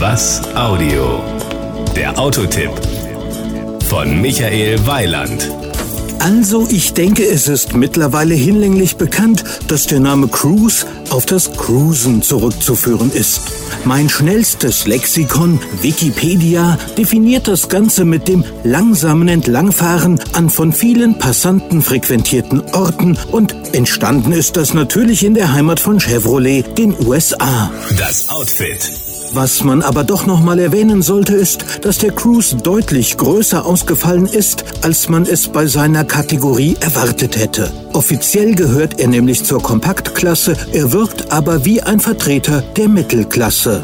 Was Audio? Der Autotipp von Michael Weiland. Also, ich denke, es ist mittlerweile hinlänglich bekannt, dass der Name Cruise auf das Cruisen zurückzuführen ist. Mein schnellstes Lexikon, Wikipedia, definiert das Ganze mit dem langsamen Entlangfahren an von vielen Passanten frequentierten Orten und entstanden ist das natürlich in der Heimat von Chevrolet, den USA. Das Outfit. Was man aber doch noch mal erwähnen sollte, ist, dass der Cruise deutlich größer ausgefallen ist, als man es bei seiner Kategorie erwartet hätte. Offiziell gehört er nämlich zur Kompaktklasse, er wirkt aber wie ein Vertreter der Mittelklasse.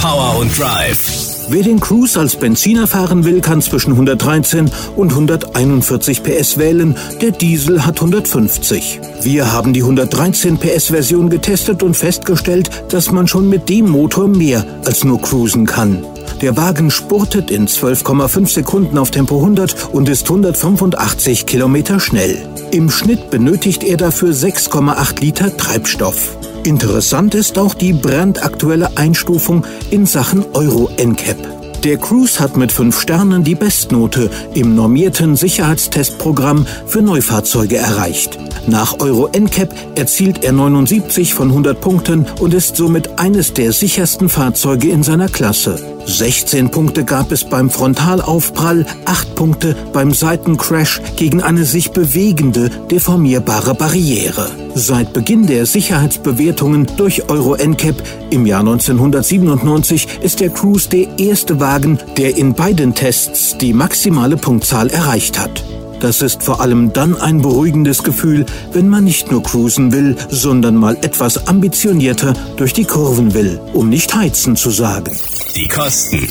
Power und Drive. Wer den Cruise als Benziner fahren will, kann zwischen 113 und 141 PS wählen. Der Diesel hat 150. Wir haben die 113 PS Version getestet und festgestellt, dass man schon mit dem Motor mehr als nur cruisen kann. Der Wagen spurtet in 12,5 Sekunden auf Tempo 100 und ist 185 Kilometer schnell. Im Schnitt benötigt er dafür 6,8 Liter Treibstoff. Interessant ist auch die brandaktuelle Einstufung in Sachen Euro NCAP. Der Cruise hat mit fünf Sternen die Bestnote im normierten Sicherheitstestprogramm für Neufahrzeuge erreicht. Nach Euro NCAP erzielt er 79 von 100 Punkten und ist somit eines der sichersten Fahrzeuge in seiner Klasse. 16 Punkte gab es beim Frontalaufprall, 8 Punkte beim Seitencrash gegen eine sich bewegende, deformierbare Barriere. Seit Beginn der Sicherheitsbewertungen durch Euro NCAP im Jahr 1997 ist der Cruise der erste Wagen, der in beiden Tests die maximale Punktzahl erreicht hat. Das ist vor allem dann ein beruhigendes Gefühl, wenn man nicht nur cruisen will, sondern mal etwas ambitionierter durch die Kurven will, um nicht heizen zu sagen. Die Kosten.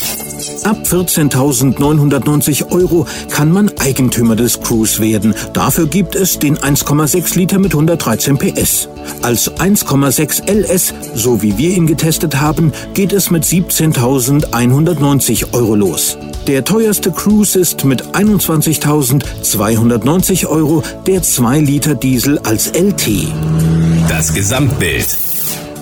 Ab 14.990 Euro kann man Eigentümer des Cruise werden. Dafür gibt es den 1,6 Liter mit 113 PS. Als 1,6 LS, so wie wir ihn getestet haben, geht es mit 17.190 Euro los. Der teuerste Cruise ist mit 21.290 Euro der 2 Liter Diesel als LT. Das Gesamtbild.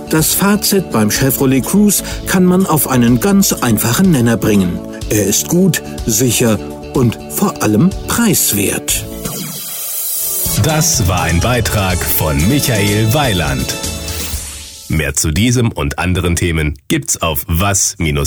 Das Fazit beim Chevrolet Cruise kann man auf einen ganz einfachen Nenner bringen. Er ist gut, sicher und vor allem preiswert. Das war ein Beitrag von Michael Weiland. Mehr zu diesem und anderen Themen gibt's auf was-audio.de.